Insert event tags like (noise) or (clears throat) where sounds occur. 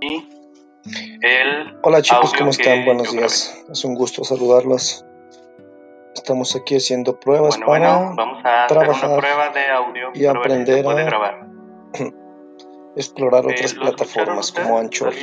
el Hola chicos, ¿cómo están? Buenos días. Es un gusto saludarlos. Estamos aquí haciendo pruebas Bueno, para vamos a trabajar una prueba de audio y aprender a grabar. (clears throat) explorar eh, otras plataformas como ustedes? Anchor.